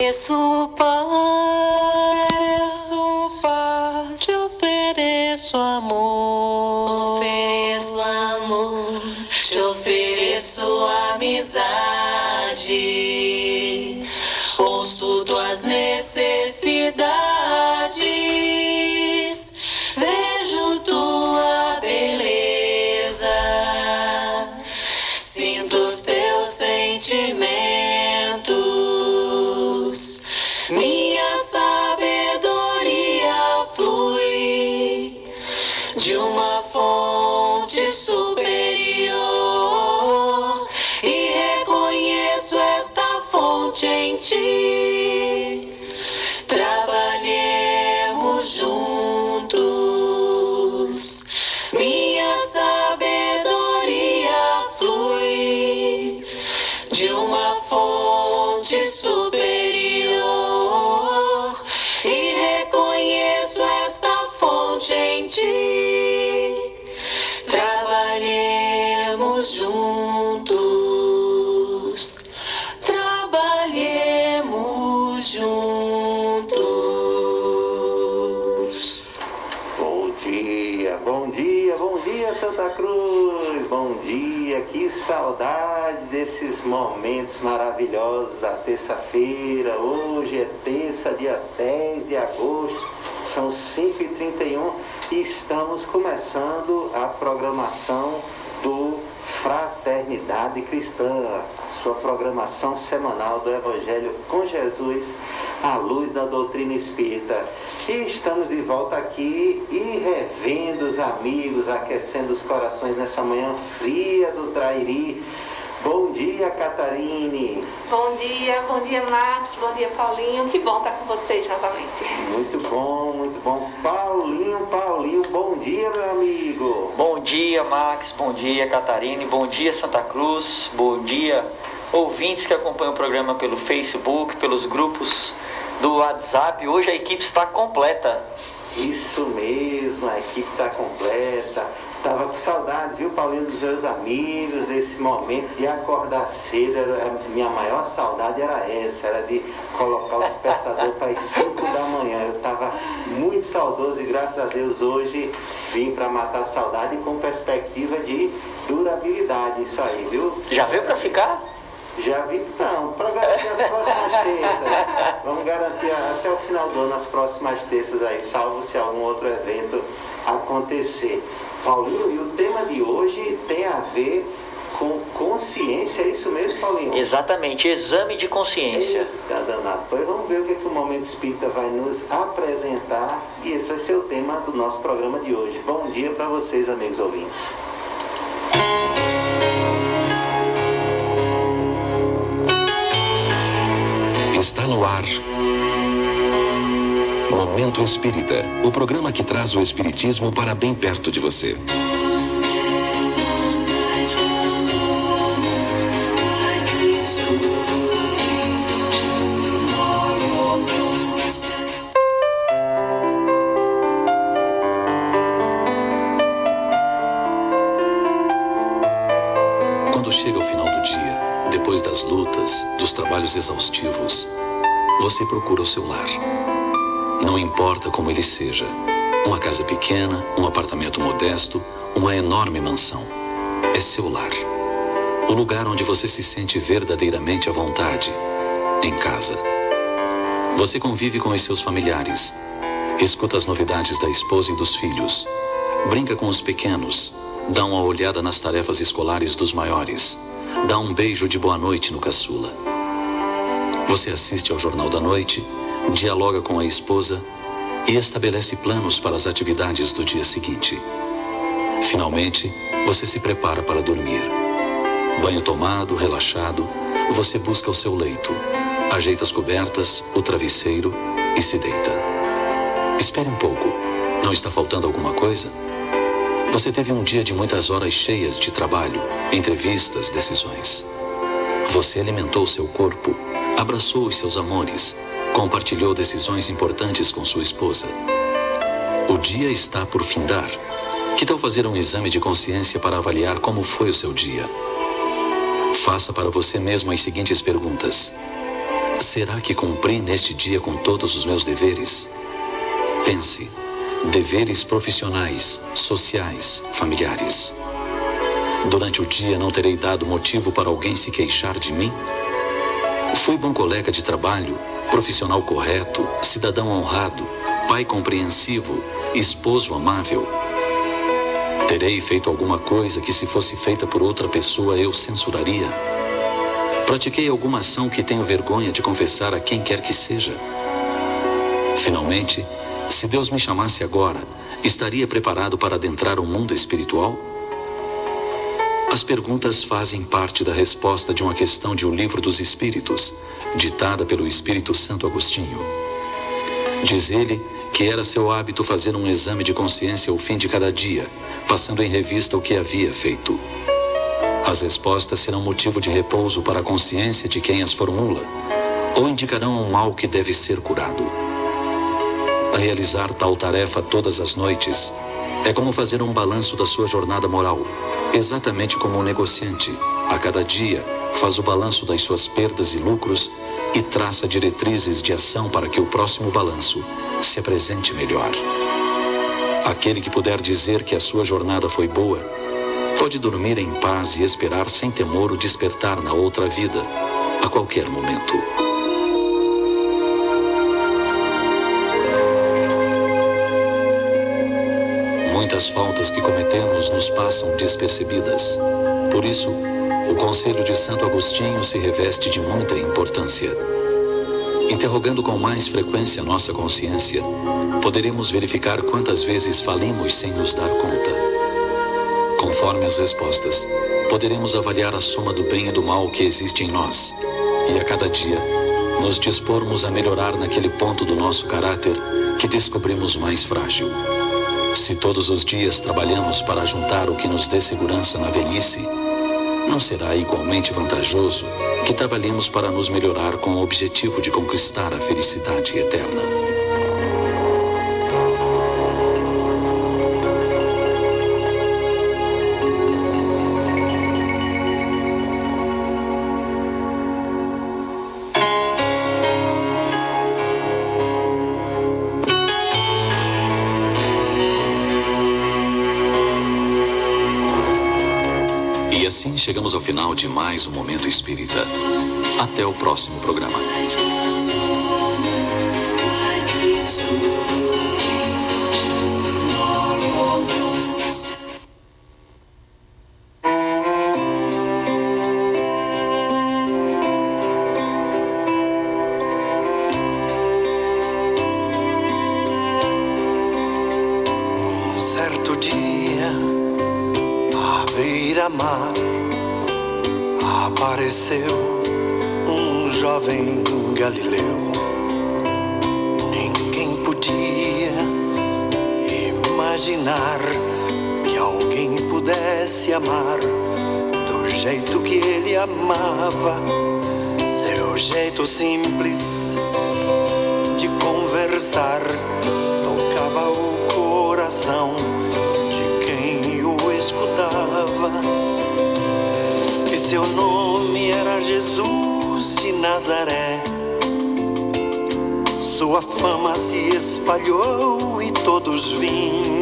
ofereço paz, terça-feira. Hoje é terça, dia 10 de agosto, são 5h31 e estamos começando a programação do Fraternidade Cristã, sua programação semanal do Evangelho com Jesus à luz da doutrina espírita. E estamos de volta aqui e revendo os amigos, aquecendo os corações nessa manhã fria do Trairi. Bom dia, Catarine. Bom dia, bom dia Max, bom dia Paulinho. Que bom estar com vocês novamente. Muito bom, muito bom. Paulinho, Paulinho, bom dia, meu amigo. Bom dia, Max. Bom dia, Catarine. Bom dia, Santa Cruz. Bom dia, ouvintes que acompanham o programa pelo Facebook, pelos grupos do WhatsApp. Hoje a equipe está completa. Isso mesmo, a equipe está completa. Tava com saudade, viu, Paulinho, dos meus amigos, desse momento de acordar cedo. Era- A minha maior saudade era essa, era de colocar o despertador para as 5 da manhã. Eu estava muito saudoso e graças a Deus hoje vim para matar a saudade com perspectiva de durabilidade. Isso aí, viu? Já veio para ficar? Já vi, não, para garantir as próximas terças. Vamos garantir até o final do ano as próximas terças aí, salvo se algum outro evento acontecer. Paulinho, e o tema de hoje tem a ver com consciência, é isso mesmo, Paulinho? Exatamente, exame de consciência. Eita danado. Pois vamos ver o que, que o Momento Espírita vai nos apresentar e esse vai ser o tema do nosso programa de hoje. Bom dia para vocês, amigos ouvintes. Está no ar. Momento Espírita, o programa que traz o Espiritismo para bem perto de você. Quando chega o final do dia, depois das lutas, dos trabalhos exaustivos, você procura o seu lar. Não importa como ele seja, uma casa pequena, um apartamento modesto, uma enorme mansão. É seu lar. O lugar onde você se sente verdadeiramente à vontade. Em casa. Você convive com os seus familiares, escuta as novidades da esposa e dos filhos, brinca com os pequenos, dá uma olhada nas tarefas escolares dos maiores, dá um beijo de boa noite no caçula. Você assiste ao Jornal da Noite, dialoga com a esposa e estabelece planos para as atividades do dia seguinte. Finalmente, você se prepara para dormir. Banho tomado, relaxado, você busca o seu leito, ajeita as cobertas, o travesseiro e se deita. Espere um pouco. Não está faltando alguma coisa? Você teve um dia de muitas horas cheias de trabalho, entrevistas, decisões. Você alimentou seu corpo, abraçou os seus amores, compartilhou decisões importantes com sua esposa. O dia está por findar. Que tal fazer um exame de consciência para avaliar como foi o seu dia? Faça para você mesmo as seguintes perguntas: Será que cumpri neste dia com todos os meus deveres? Pense: deveres profissionais, sociais, familiares. Durante o dia não terei dado motivo para alguém se queixar de mim? Fui bom colega de trabalho, profissional correto, cidadão honrado, pai compreensivo, esposo amável. Terei feito alguma coisa que, se fosse feita por outra pessoa, eu censuraria? Pratiquei alguma ação que tenho vergonha de confessar a quem quer que seja? Finalmente, se Deus me chamasse agora, estaria preparado para adentrar o mundo espiritual? As perguntas fazem parte da resposta de uma questão de O Livro dos Espíritos, ditada pelo Espírito Santo Agostinho. Diz ele que era seu hábito fazer um exame de consciência ao fim de cada dia, passando em revista o que havia feito. As respostas serão motivo de repouso para a consciência de quem as formula, ou indicarão um mal que deve ser curado. A realizar tal tarefa todas as noites é como fazer um balanço da sua jornada moral Exatamente como um negociante, a cada dia faz o balanço das suas perdas e lucros e traça diretrizes de ação para que o próximo balanço se apresente melhor. Aquele que puder dizer que a sua jornada foi boa, pode dormir em paz e esperar sem temor o despertar na outra vida, a qualquer momento. Muitas faltas que cometemos nos passam despercebidas. Por isso, o conselho de Santo Agostinho se reveste de muita importância. Interrogando com mais frequência nossa consciência, poderemos verificar quantas vezes falimos sem nos dar conta. Conforme as respostas, poderemos avaliar a soma do bem e do mal que existe em nós e a cada dia nos dispormos a melhorar naquele ponto do nosso caráter que descobrimos mais frágil. Se todos os dias trabalhamos para juntar o que nos dê segurança na velhice, não será igualmente vantajoso que trabalhemos para nos melhorar com o objetivo de conquistar a felicidade eterna? Final de mais um Momento Espírita. Até o próximo programa. Imaginar que alguém pudesse amar do jeito que ele amava. Seu jeito simples de conversar tocava o coração de quem o escutava. E seu nome era Jesus de Nazaré. Sua fama se espalhou e todos vinham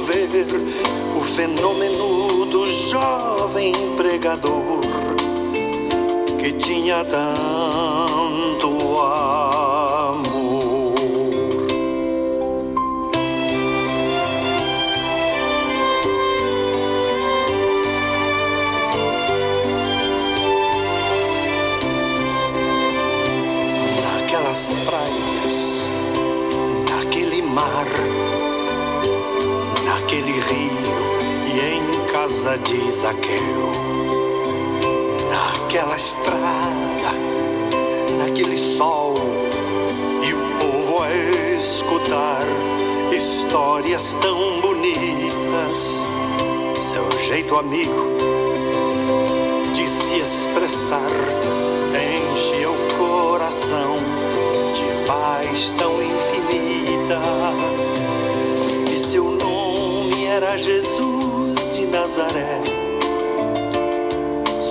ver o fenômeno do jovem pregador que tinha tanto Amigo de se expressar enche o coração de paz tão infinita. E seu nome era Jesus de Nazaré.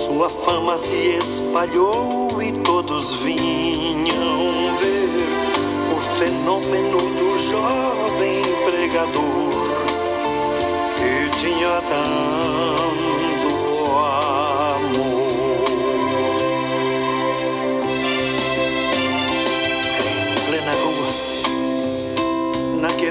Sua fama se espalhou e todos vinham ver o fenômeno do jovem pregador que tinha tanto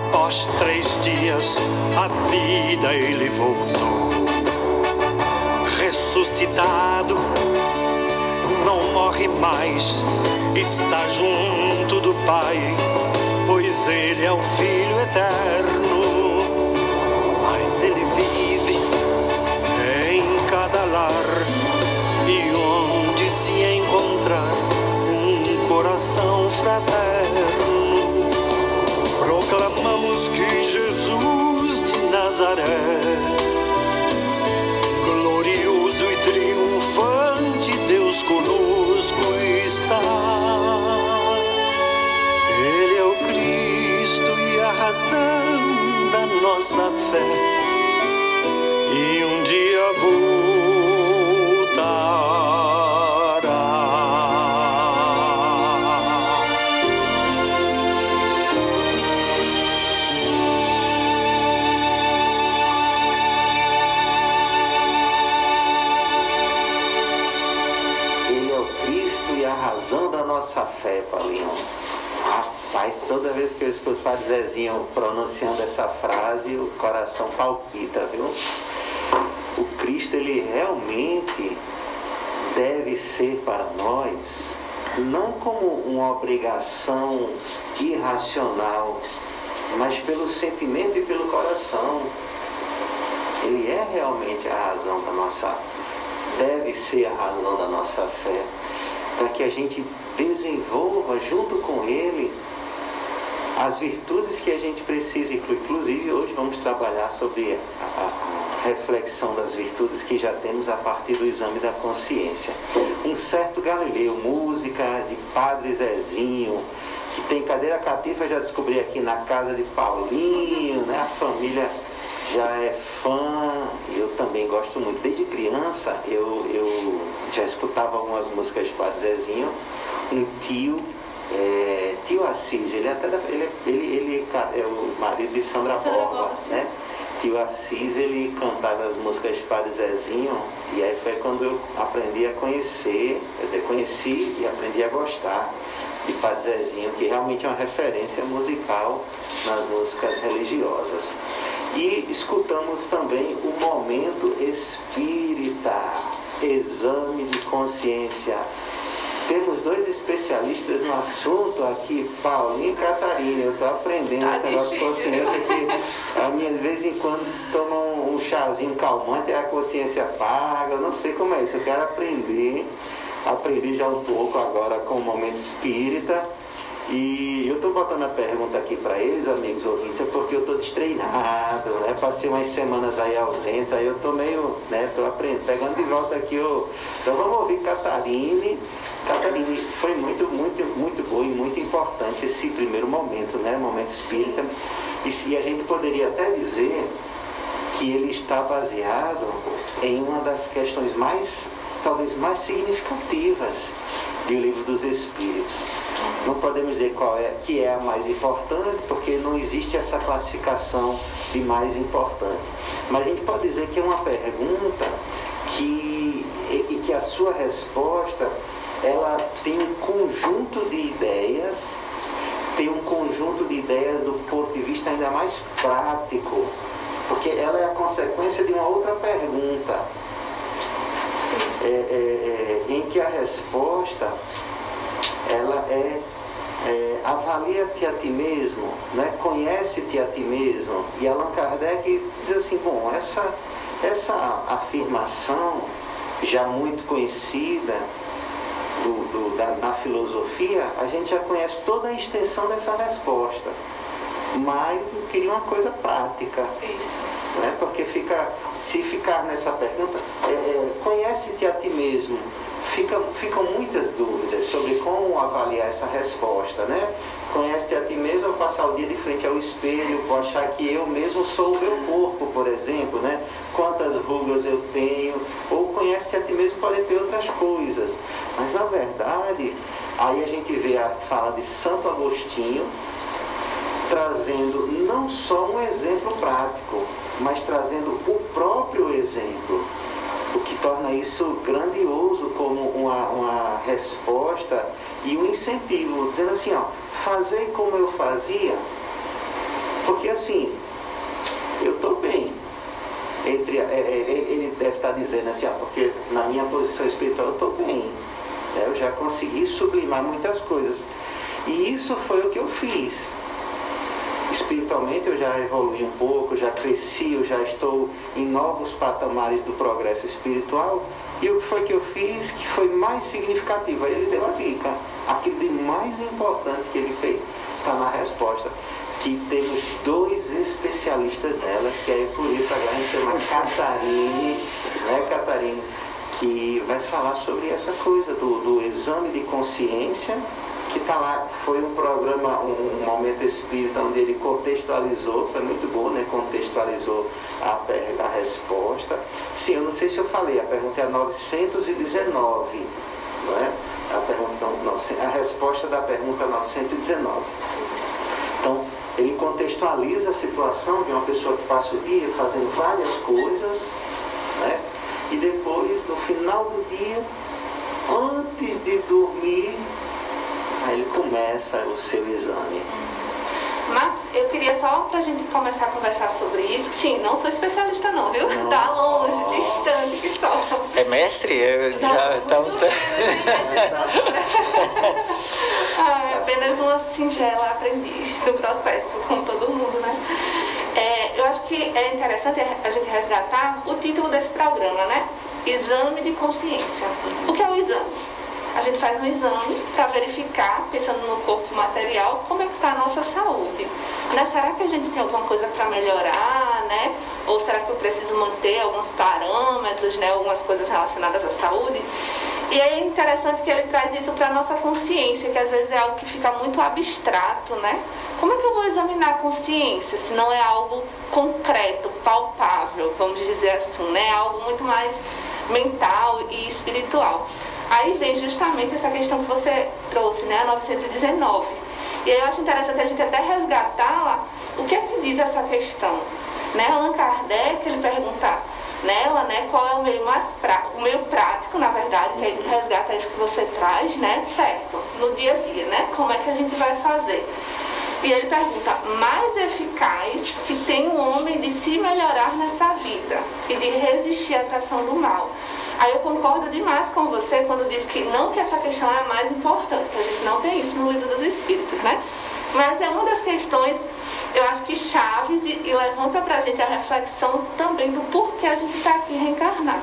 Após três dias, a vida ele voltou. Ressuscitado, não morre mais, está junto do Pai, pois ele é o Filho eterno. Mas ele vive em cada lar e onde se encontrar um coração fraterno. Proclamamos que Jesus de Nazaré, toda vez que eu escuto o Padre Zezinho pronunciando essa frase, o coração palpita, viu? O Cristo, ele realmente deve ser para nós, não como uma obrigação irracional, mas pelo sentimento e pelo coração. Ele é realmente a razão da nossa, deve ser a razão da nossa fé, para que a gente desenvolva junto com Ele as virtudes que a gente precisa incluir. Inclusive, hoje vamos trabalhar sobre a, reflexão das virtudes que já temos a partir do exame da consciência. Um certo Galileu, música de Padre Zezinho, que tem cadeira cativa, já descobri aqui na casa de Paulinho, né? A família já é fã, eu também gosto muito. Desde criança eu, eu já escutava algumas músicas de Padre Zezinho. Um tio, é, tio Assis, ele até ele, ele, ele é o marido de Sandra, Sandra Borba, né? Tio Assis, ele cantava as músicas de Padre Zezinho, e aí foi quando eu aprendi a conhecer, quer dizer, conheci e aprendi a gostar de Padre Zezinho, que realmente é uma referência musical nas músicas religiosas. E escutamos também o momento espírita, exame de consciência. Temos dois especialistas no assunto aqui, Paulinho e Catarina. Eu estou aprendendo Tá esse negócio de consciência que a minha de vez em quando toma um, um chazinho calmante e a consciência apaga. Eu não sei como é isso. Eu quero aprender. Aprendi já um pouco agora com o momento espírita. E eu estou botando a pergunta aqui para eles, amigos ouvintes, é porque eu estou destreinado, né? Passei umas semanas aí ausentes, aí eu estou meio, né? Estou aprendendo, pegando de volta aqui o. Então vamos ouvir Catarine. Catarine, foi muito, muito, muito bom e muito importante esse primeiro momento, né? Momento espírita. E se a gente poderia até dizer que ele está baseado em uma das questões mais, talvez mais significativas do livro dos Espíritos. Não podemos dizer qual é que é a mais importante, porque não existe essa classificação de mais importante. Mas a gente pode dizer que é uma pergunta que, e, e que a sua resposta ela tem um conjunto de ideias, tem um conjunto de ideias do ponto de vista ainda mais prático, porque ela é a consequência de uma outra pergunta, é, é, é, em que a resposta ela é, é avalia-te a ti mesmo, né? conhece-te a ti mesmo. E Allan Kardec diz assim, bom, essa, essa afirmação já muito conhecida do, do, da, na filosofia, a gente já conhece toda a extensão dessa resposta. Mas eu queria uma coisa prática Isso. Né? porque fica, se ficar nessa pergunta, é, é, conhece-te a ti mesmo, fica, ficam muitas dúvidas sobre como avaliar essa resposta, né? Conhece-te a ti mesmo, eu passar o dia de frente ao espelho, vou achar que eu mesmo sou o meu corpo, por exemplo, né? Quantas rugas eu tenho, ou conhece-te a ti mesmo pode ter outras coisas, mas na verdade, aí a gente vê a fala de Santo Agostinho, trazendo não só um exemplo prático, mas trazendo o próprio exemplo, o que torna isso grandioso como uma, uma resposta e um incentivo, dizendo assim, ó, fazer como eu fazia, porque assim, eu estou bem. Entre, é, é, ele deve estar dizendo assim, ó, porque na minha posição espiritual eu estou bem. Eu já consegui sublimar muitas coisas. E isso foi o que eu fiz espiritualmente eu já evolui um pouco, já cresci, eu já estou em novos patamares do progresso espiritual. E o que foi que eu fiz que foi mais significativo? Aí ele deu a dica. Aquilo de mais importante que ele fez está na resposta. Que temos dois especialistas nelas, que é por isso agora a gente chama Catarine, né Catarine? Que vai falar sobre essa coisa do, do exame de consciência que está lá, foi um programa, um, um momento espírita onde ele contextualizou, foi muito bom, né? Contextualizou a, a resposta. Sim, eu não sei se eu falei, a pergunta é 919, não é? A, pergunta, não, a resposta da pergunta 919. Então, ele contextualiza a situação de uma pessoa que passa o dia fazendo várias coisas, né? E depois, no final do dia, antes de dormir, Aí ele começa o seu exame. Max, eu queria só pra gente começar a conversar sobre isso. Sim, não sou especialista não, viu? Não. Tá longe, distante que só. É mestre? Eu Não, já muito então, doutora? Ah, é apenas uma singela aprendiz do processo, como todo mundo, né? É, eu acho que é interessante a gente resgatar o título desse programa, né? Exame de consciência. O que é o exame? A gente faz um exame para verificar, pensando no corpo material, como é que está a nossa saúde. Né? Será que a gente tem alguma coisa para melhorar, né? Ou será que eu preciso manter alguns parâmetros, né? Algumas coisas relacionadas à saúde? E é interessante que ele traz isso para a nossa consciência, que às vezes é algo que fica muito abstrato, né? Como é que eu vou examinar a consciência se não é algo concreto, palpável, vamos dizer assim, né? Algo muito mais mental e espiritual. Aí vem justamente essa questão que você trouxe, né? A 919. E eu acho interessante a gente até resgatá-la. O que é que diz essa questão? Né? Allan Kardec, ele pergunta nela, né, qual é o meio mais pra, o meio prático, na verdade, que aí resgata isso que você traz, né, certo, no dia a dia, né, como é que a gente vai fazer. E ele pergunta, mais eficaz que tem o um homem de se melhorar nessa vida e de resistir à atração do mal. Aí eu concordo demais com você quando diz que não que essa questão é a mais importante, que a gente não tem isso no livro dos Espíritos, né? Mas é uma das questões, eu acho que chaves e, e levanta para a gente a reflexão também do porquê a gente está aqui reencarnado.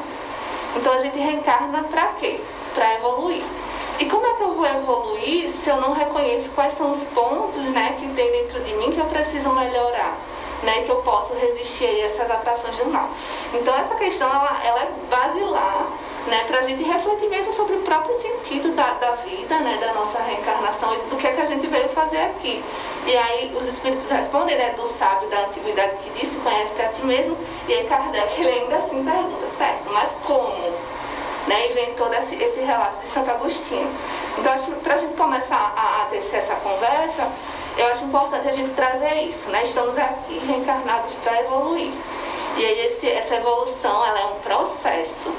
Então a gente reencarna para quê? Para evoluir. E como é que eu vou evoluir se eu não reconheço quais são os pontos né, que tem dentro de mim que eu preciso melhorar? Né, que eu posso resistir a essas atrações do mal. Então essa questão ela, ela é basilar né, para a gente refletir mesmo sobre o próprio sentido da, da vida, né, da nossa reencarnação e do que é que a gente veio fazer aqui. E aí os espíritos respondem né, do sábio da antiguidade que disse, conhece a ti mesmo, e aí Kardec ele ainda assim pergunta, certo, mas como? Né, e vem todo esse, esse relato de Santo Agostinho. Então, acho para a gente começar a, a tecer essa conversa, eu acho importante a gente trazer isso, né? Estamos aqui reencarnados para evoluir. E aí esse, essa evolução, ela é um processo.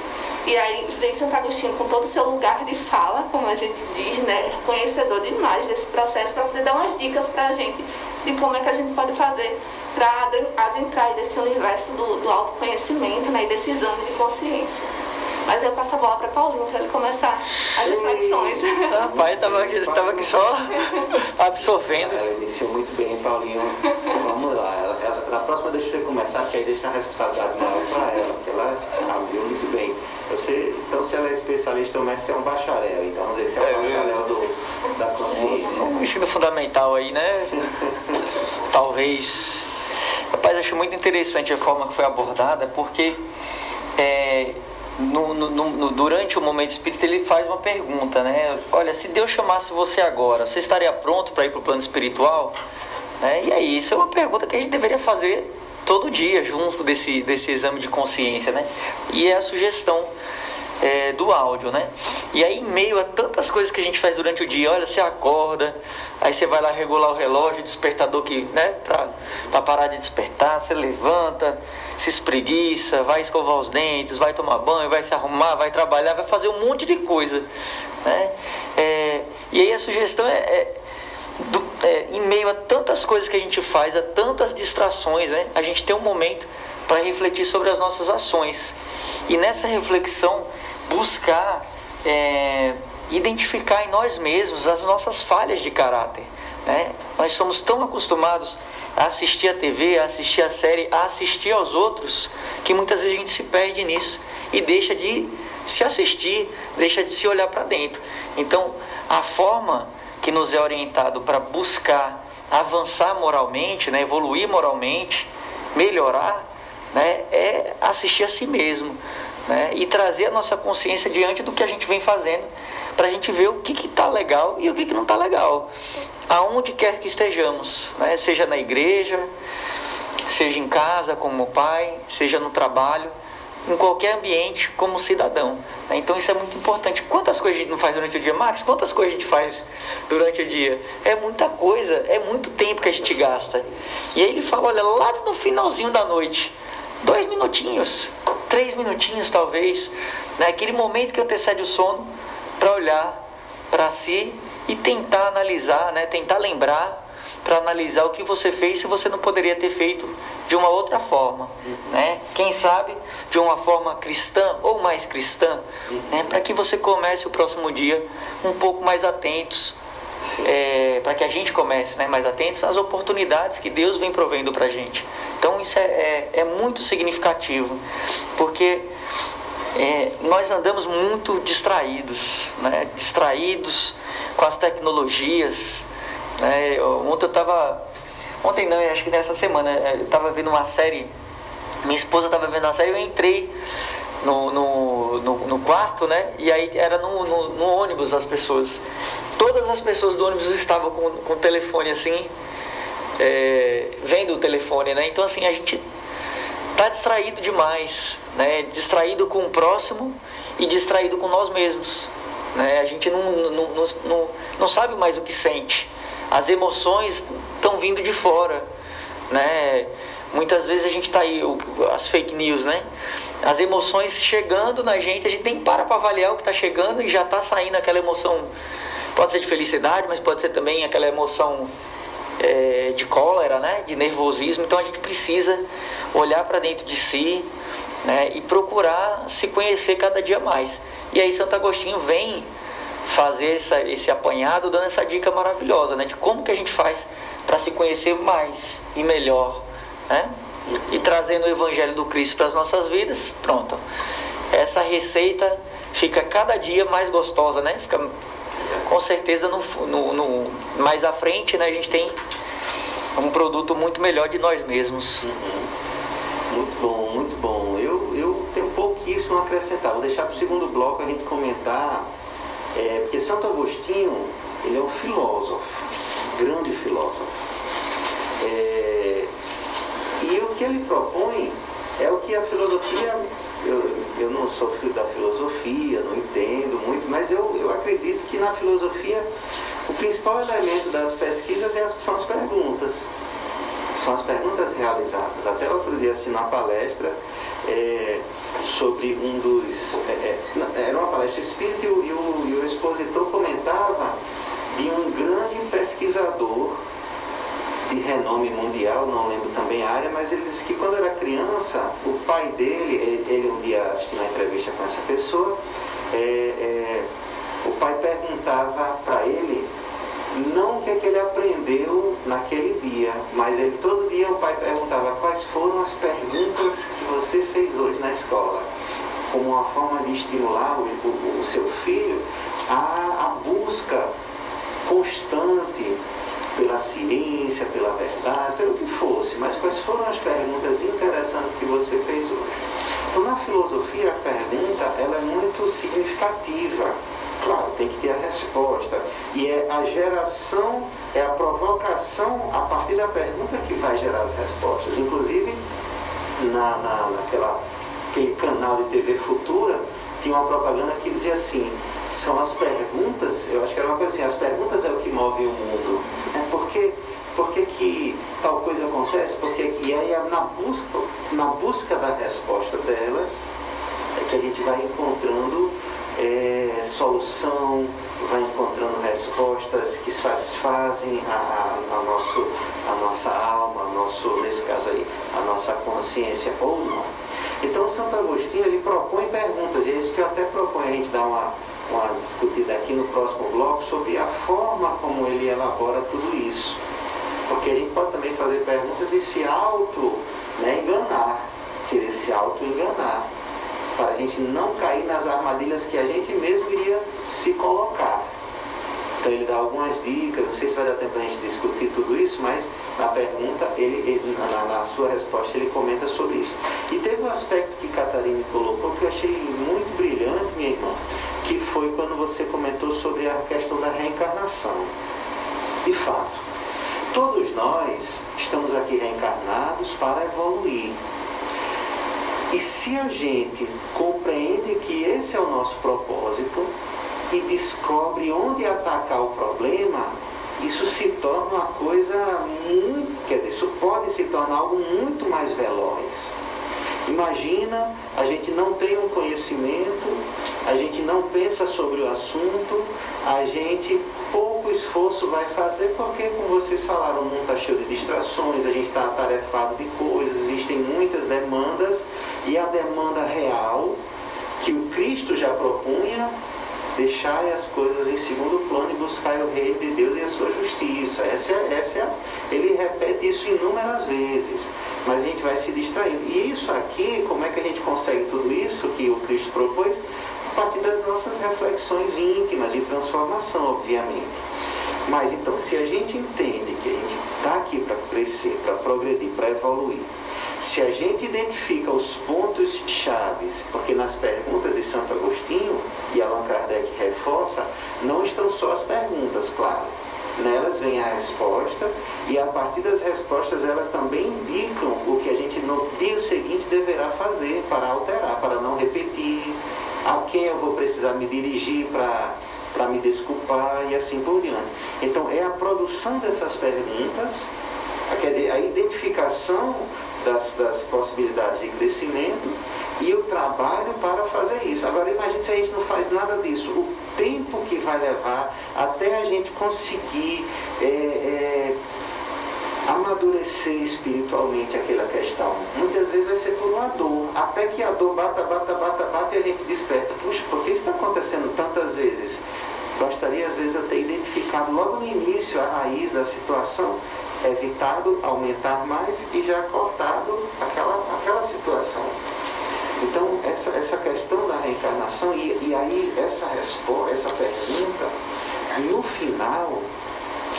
E aí vem Santo Agostinho com todo o seu lugar de fala, como a gente diz, né? Conhecedor demais desse processo, para poder dar umas dicas para a gente de como é que a gente pode fazer para adentrar nesse universo do, do autoconhecimento né? e desse exame de consciência. Mas eu passo a bola para Paulinho para ele começar as reflexões. Rapaz, estava aqui, estava aqui só absorvendo. Ela iniciou muito bem, Paulinho. Vamos lá. Ela, ela, na próxima deixa você começar, porque aí deixa a responsabilidade maior para ela, porque ela abriu muito bem. Você, então, se ela é especialista, mas você é um bacharel. Então, vamos dizer que você é um é, bacharel do, da consciência. Um ensino fundamental aí, né? Talvez. Rapaz, acho muito interessante a forma que foi abordada, porque é, no, no, no, durante o momento espírita, ele faz uma pergunta, né? Olha, se Deus chamasse você agora, você estaria pronto para ir para o plano espiritual? Né? E aí, isso é uma pergunta que a gente deveria fazer todo dia, junto desse, desse exame de consciência, né? E é a sugestão é, do áudio, né? E aí, em meio a tantas coisas que a gente faz durante o dia, olha, você acorda, aí você vai lá regular o relógio, o despertador que, né, pra, pra parar de despertar, você levanta, se espreguiça, vai escovar os dentes, vai tomar banho, vai se arrumar, vai trabalhar, vai fazer um monte de coisa, né? É, e aí a sugestão é, é do, é, em meio a tantas coisas que a gente faz, a tantas distrações, né? A gente tem um momento para refletir sobre as nossas ações. E nessa reflexão, buscar é, identificar em nós mesmos as nossas falhas de caráter. Né? Nós somos tão acostumados a assistir a TV, a assistir a série, a assistir aos outros, que muitas vezes a gente se perde nisso e deixa de se assistir, deixa de se olhar para dentro. Então, a forma que nos é orientado para buscar avançar moralmente, né, evoluir moralmente, melhorar, né, é assistir a si mesmo né, e trazer a nossa consciência diante do que a gente vem fazendo para a gente ver o que está legal e o que, que não está legal, aonde quer que estejamos, né, seja na igreja, seja em casa como pai, seja no trabalho, em qualquer ambiente como cidadão. Né? Então isso é muito importante. Quantas coisas a gente não faz durante o dia? Max, quantas coisas a gente faz durante o dia? É muita coisa, é muito tempo que a gente gasta. E aí ele fala, olha, lá no finalzinho da noite, dois minutinhos, três minutinhos talvez, naquele né? momento que antecede o sono, para olhar para si e tentar analisar, né? tentar lembrar para analisar o que você fez se você não poderia ter feito de uma outra forma, né? Quem sabe de uma forma cristã ou mais cristã, né? Para que você comece o próximo dia um pouco mais atentos, é, para que a gente comece, né? Mais atentos às oportunidades que Deus vem provendo para a gente. Então isso é, é, é muito significativo, porque é, nós andamos muito distraídos, né? distraídos com as tecnologias, é, ontem eu tava. Ontem não, acho que nessa semana, é, eu tava vendo uma série. Minha esposa tava vendo uma série, eu entrei no, no, no, no quarto, né? E aí era no, no, no, ônibus as pessoas. Todas as pessoas do ônibus estavam com, com o telefone assim, é, vendo o telefone, né? Então assim, a gente tá distraído demais, né? Distraído com o próximo e distraído com nós mesmos. Né? A gente não, não, não, não, sabe mais o que sente. As emoções estão vindo de fora. né? Muitas vezes a gente está aí, as fake news, né? As emoções chegando na gente, a gente nem para para avaliar o que está chegando e já está saindo aquela emoção, pode ser de felicidade, mas pode ser também aquela emoção é, de cólera, né? De nervosismo. Então a gente precisa olhar para dentro de si, né? E procurar se conhecer cada dia mais. E aí Santo Agostinho vem fazer essa, esse apanhado, dando essa dica maravilhosa, né? De como que a gente faz para se conhecer mais e melhor, né? E trazendo o Evangelho do Cristo para as nossas vidas, pronto. Essa receita fica cada dia mais gostosa, né? Fica com certeza no, no, no mais à frente, né? A gente tem um produto muito melhor de nós mesmos. Uhum. Muito bom, muito bom. Eu, eu tenho pouquíssimo a acrescentar. Vou deixar para o segundo bloco a gente comentar é, porque Santo Agostinho, ele é um filósofo, grande filósofo. É, e o que ele propõe é o que a filosofia, eu, eu não sou filho da filosofia, não entendo muito, mas eu, eu acredito que na filosofia o principal elemento das pesquisas é as, são as perguntas. São as perguntas realizadas. Até outro dia assisti uma palestra é, sobre um dos. É, é, era uma palestra espírita e o, e, o, e o expositor comentava de um grande pesquisador de renome mundial, não lembro também a área, mas ele disse que quando era criança, o pai dele, ele, ele um dia assistiu uma entrevista com essa pessoa, é, é, o pai perguntava para ele não o que, é que ele aprendeu naquele dia, mas ele todo dia o pai perguntava quais foram as perguntas que você fez hoje na escola, como uma forma de estimular o, o, o seu filho a, a busca constante pela ciência, pela verdade, pelo que fosse, mas quais foram as perguntas interessantes que você fez hoje. Então, na filosofia, a pergunta ela é muito significativa Claro, tem que ter a resposta. E é a geração, é a provocação a partir da pergunta que vai gerar as respostas. Inclusive, na, na, naquela, aquele canal de TV Futura, tinha uma propaganda que dizia assim, são as perguntas, eu acho que era uma coisa assim, as perguntas é o que move o mundo. É porque por que, que tal coisa acontece? Porque, e aí na busca, na busca da resposta delas é que a gente vai encontrando é, solução, vai encontrando respostas que satisfazem a, a, a, nosso, a nossa alma, a nosso, nesse caso aí, a nossa consciência ou não. Então Santo Agostinho ele propõe perguntas, e é isso que eu até proponho a gente dar uma, uma discutida aqui no próximo bloco sobre a forma como ele elabora tudo isso. Porque gente pode também fazer perguntas e se auto né, enganar, querer se auto enganar para a gente não cair nas armadilhas que a gente mesmo iria se colocar. Então ele dá algumas dicas, não sei se vai dar tempo a gente discutir tudo isso, mas na pergunta, ele, ele na, na, sua resposta, ele comenta sobre isso. E teve um aspecto que Catarina colocou que eu achei muito brilhante, minha irmã, que foi quando você comentou sobre a questão da reencarnação. De fato, todos nós estamos aqui reencarnados para evoluir. E se a gente compreende que esse é o nosso propósito e descobre onde atacar o problema, isso se torna uma coisa muito, quer dizer, isso pode se tornar algo muito mais veloz. Imagina, a gente não tem um conhecimento, a gente não pensa sobre o assunto, a gente pouco esforço vai fazer, porque, como vocês falaram, o mundo está cheio de distrações, a gente está atarefado de coisas, existem muitas demandas, e a demanda real, que o Cristo já propunha, deixai as coisas em segundo plano e buscai o reino de Deus e a sua justiça. Essa é, essa é, ele repete isso inúmeras vezes, mas a gente vai se distraindo. E isso aqui, como é que a gente consegue tudo isso que o Cristo propôs? A partir das nossas reflexões íntimas e transformação, obviamente. Mas então, se a gente entende que a gente está aqui para crescer, para progredir, para evoluir, se a gente identifica os pontos chaves, porque nas perguntas de Santo Agostinho, e Allan Kardec reforça, não estão só as perguntas, claro. Nelas vem a resposta e a partir das respostas elas também indicam o que a gente no dia seguinte deverá fazer para alterar, para não repetir, a quem eu vou precisar me dirigir para para me desculpar e assim por diante. Então é a produção dessas perguntas Quer dizer, a identificação das, das possibilidades de crescimento e o trabalho para fazer isso. Agora imagine se a gente não faz nada disso. O tempo que vai levar até a gente conseguir é, é, amadurecer espiritualmente aquela questão. Muitas vezes vai ser por uma dor. Até que a dor bata, bata, bata, bata e a gente desperta. Puxa, por que isso está acontecendo tantas vezes? Gostaria às vezes eu ter identificado logo no início a raiz da situação evitado aumentar mais e já cortado aquela, aquela situação. Então, essa, essa questão da reencarnação, e, e aí essa resposta, essa pergunta, no final,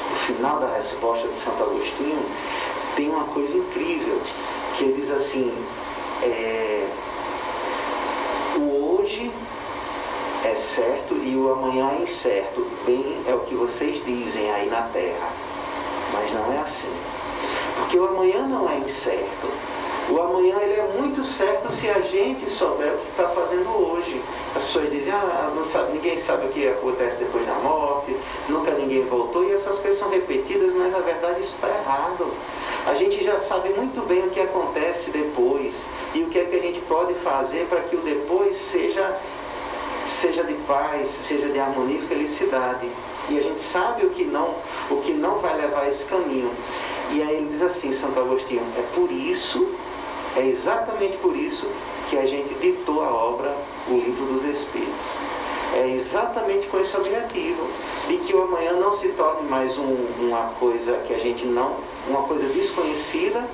no final da resposta de Santo Agostinho, tem uma coisa incrível, que ele diz assim, é, o hoje é certo e o amanhã é incerto. Bem é o que vocês dizem aí na terra. Mas não é assim. Porque o amanhã não é incerto. O amanhã ele é muito certo se a gente souber o que está fazendo hoje. As pessoas dizem, ah, sabe, ninguém sabe o que acontece depois da morte, nunca ninguém voltou, e essas coisas são repetidas, mas na verdade isso está errado. A gente já sabe muito bem o que acontece depois e o que é que a gente pode fazer para que o depois seja, seja de paz, seja de harmonia e felicidade. E a gente sabe o que não, o que não vai levar a esse caminho. E aí ele diz assim, Santo Agostinho, é por isso, é exatamente por isso que a gente ditou a obra, o livro dos Espíritos. É exatamente com esse objetivo, de que o amanhã não se torne mais um, uma coisa que a gente não, uma coisa desconhecida,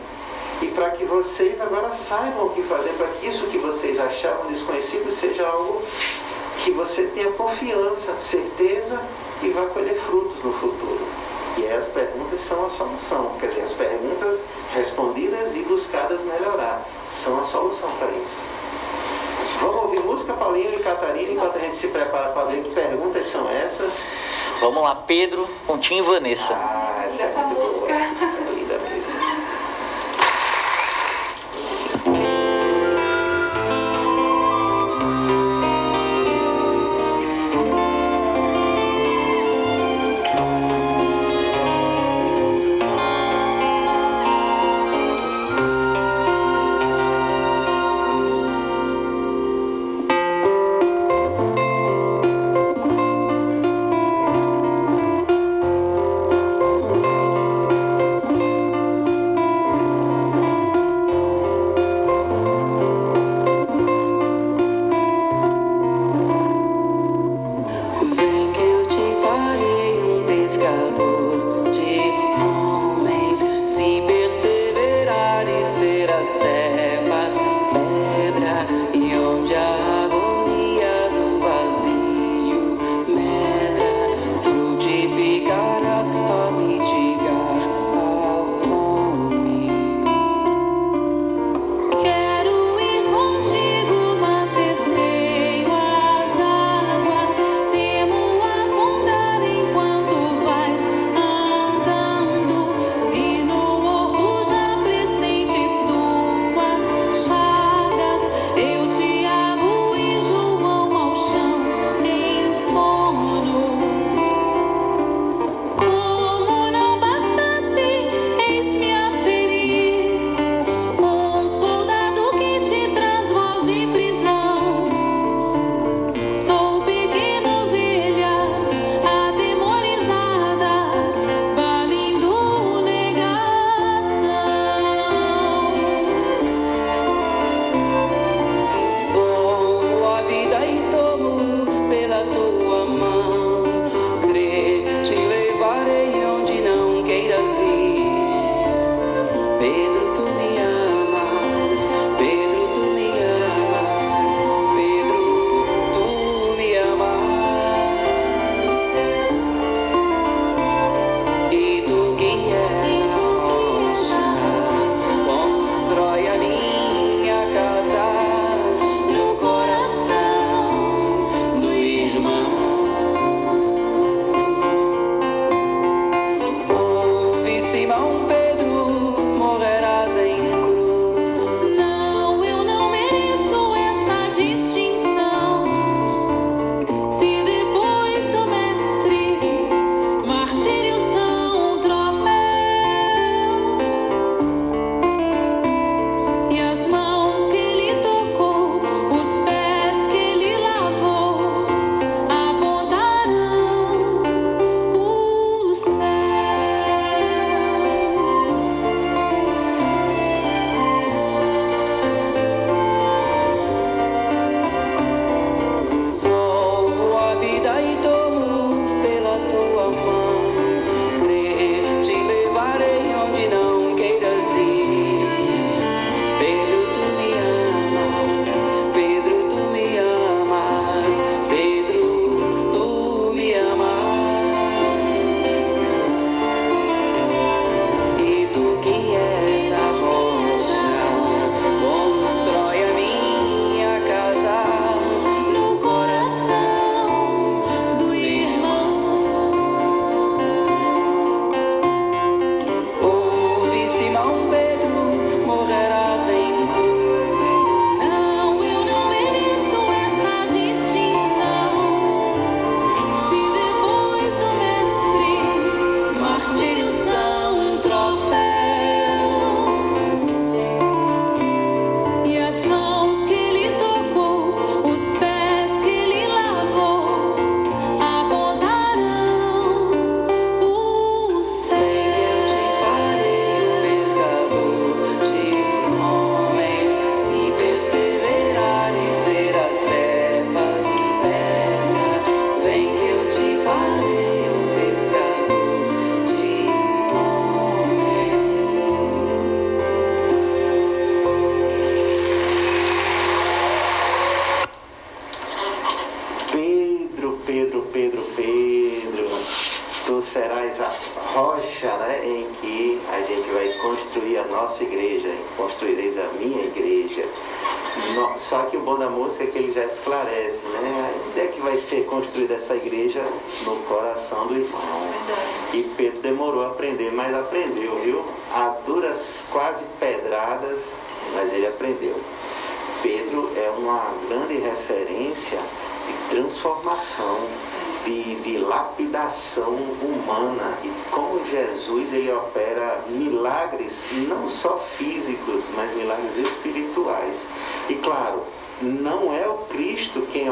e para que vocês agora saibam o que fazer, para que isso que vocês achavam desconhecido seja algo que você tenha confiança, certeza e vai colher frutos no futuro. E as perguntas são a solução. Quer dizer, as perguntas respondidas e buscadas melhorar são a solução para isso. Vamos ouvir música, Paulinho e Catarina, enquanto a gente se prepara para ver que perguntas são essas. Vamos lá, Pedro, Pontinho e Vanessa. Ah, essa é muito boa.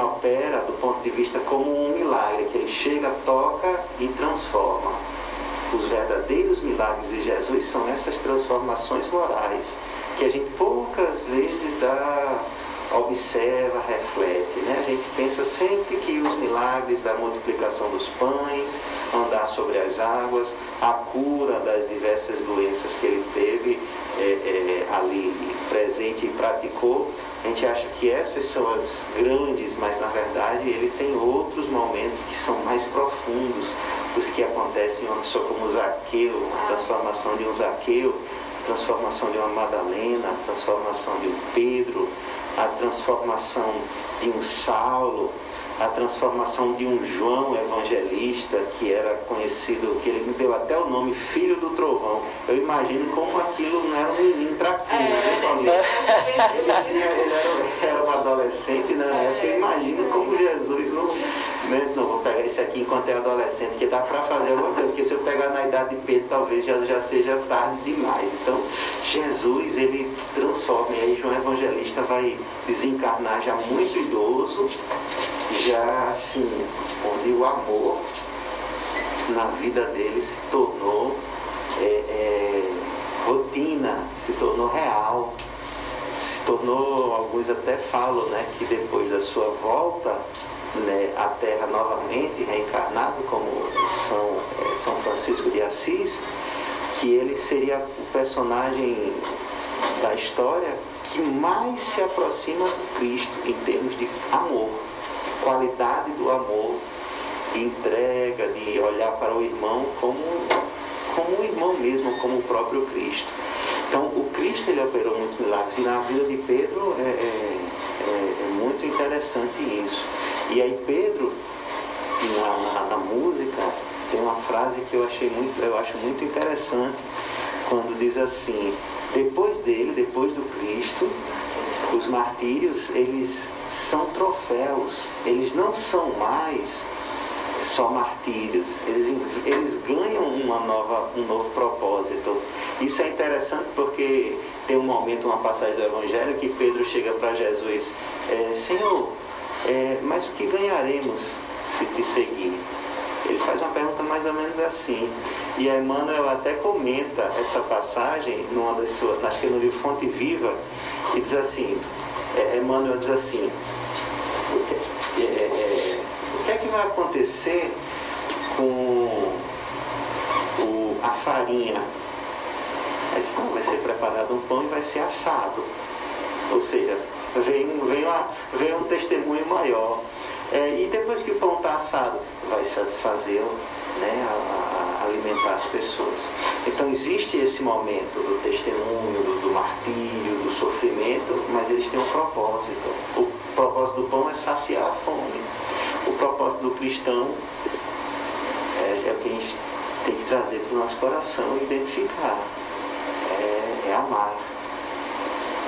Opera do ponto de vista como um milagre, que ele chega, toca e transforma. Os verdadeiros milagres de Jesus são essas transformações morais que a gente poucas vezes dá observa, reflete. Né? A gente pensa sempre que os milagres da multiplicação dos pães, andar sobre as águas, a cura das diversas doenças que ele teve é, é, ali presente e praticou, a gente acha que essas são as grandes, mas na verdade ele tem outros momentos que são mais profundos, os que acontecem em uma pessoa como Zaqueu, a transformação de um Zaqueu, a transformação de uma Madalena, a transformação de um Pedro, a transformação de um Saulo, a transformação de um João evangelista, que era conhecido, que ele me deu até o nome Filho do Trovão. Eu imagino como aquilo não era um menino traquinho, é, né, ele, ele era, era, um adolescente na né? época. Eu imagino como Jesus não. Não vou pegar esse aqui enquanto é adolescente, que dá para fazer alguma coisa, porque se eu pegar na idade de Pedro, talvez já, já seja tarde demais. Então, Jesus, ele transforma, e aí João Evangelista vai desencarnar já muito idoso, já assim, onde o amor na vida dele se tornou é, é, rotina, se tornou real, se tornou, alguns até falam, né, que depois da sua volta né, à Terra novamente, reencarnado como São, é, São Francisco de Assis, que ele seria o personagem da história que mais se aproxima do Cristo em termos de amor qualidade do amor, de entrega, de olhar para o irmão como, como um irmão mesmo, como o próprio Cristo. Então, o Cristo ele operou muitos milagres e na vida de Pedro é, é, é, é muito interessante isso. E aí Pedro, na, na, na, música, tem uma frase que eu achei muito, eu acho muito interessante quando diz assim: depois dele, depois do Cristo, os martírios eles são troféus, eles não são mais só martírios, eles, eles ganham uma nova, um novo propósito. Isso é interessante porque tem um momento, uma passagem do Evangelho que Pedro chega para Jesus, é, Senhor, é, mas o que ganharemos se te seguir? Ele faz uma pergunta mais ou menos assim. E Emmanuel até comenta essa passagem, numa das suas, acho que é no livro Fonte Viva, e diz assim, é, Emmanuel diz assim, o que, é, é, o que é que vai acontecer com o, a farinha? Mas não, vai ser preparado um pão e vai ser assado. Ou seja, vem, vem, uma, vem um testemunho maior. É, e depois que o pão está assado, vai satisfazer, né, a, a alimentar as pessoas. Então existe esse momento do testemunho, do, do, martírio, do sofrimento, mas eles têm um propósito. O propósito do pão é saciar a fome. O propósito do cristão é, é o que a gente tem que trazer para o nosso coração e identificar. É, é amar.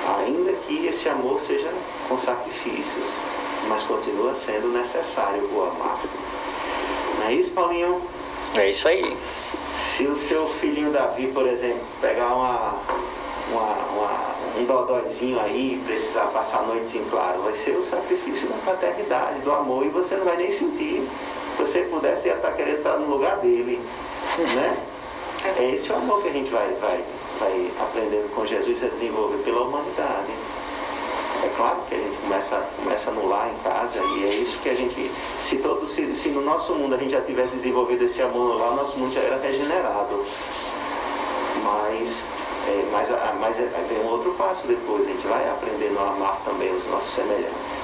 Ainda que esse amor seja com sacrifícios mas continua sendo necessário o amar. Não é isso, Paulinho? É isso aí. Se o seu filhinho Davi, por exemplo, pegar uma, uma, uma um dodóizinho aí e precisar passar a noite em claro, vai ser o sacrifício da paternidade, do amor, e você não vai nem sentir. Se você pudesse, ia estar querendo estar no lugar dele. Né? É esse o amor que a gente vai, vai, vai aprendendo com Jesus a desenvolver pela humanidade. É claro que a gente começa, começa no lar, em casa, e é isso que a gente. Se, todo, se, se no nosso mundo a gente já tivesse desenvolvido esse amor lar, o nosso mundo já era regenerado. Mas, é, mas, mas é, vem um outro passo depois, a gente vai aprendendo a amar também os nossos semelhantes.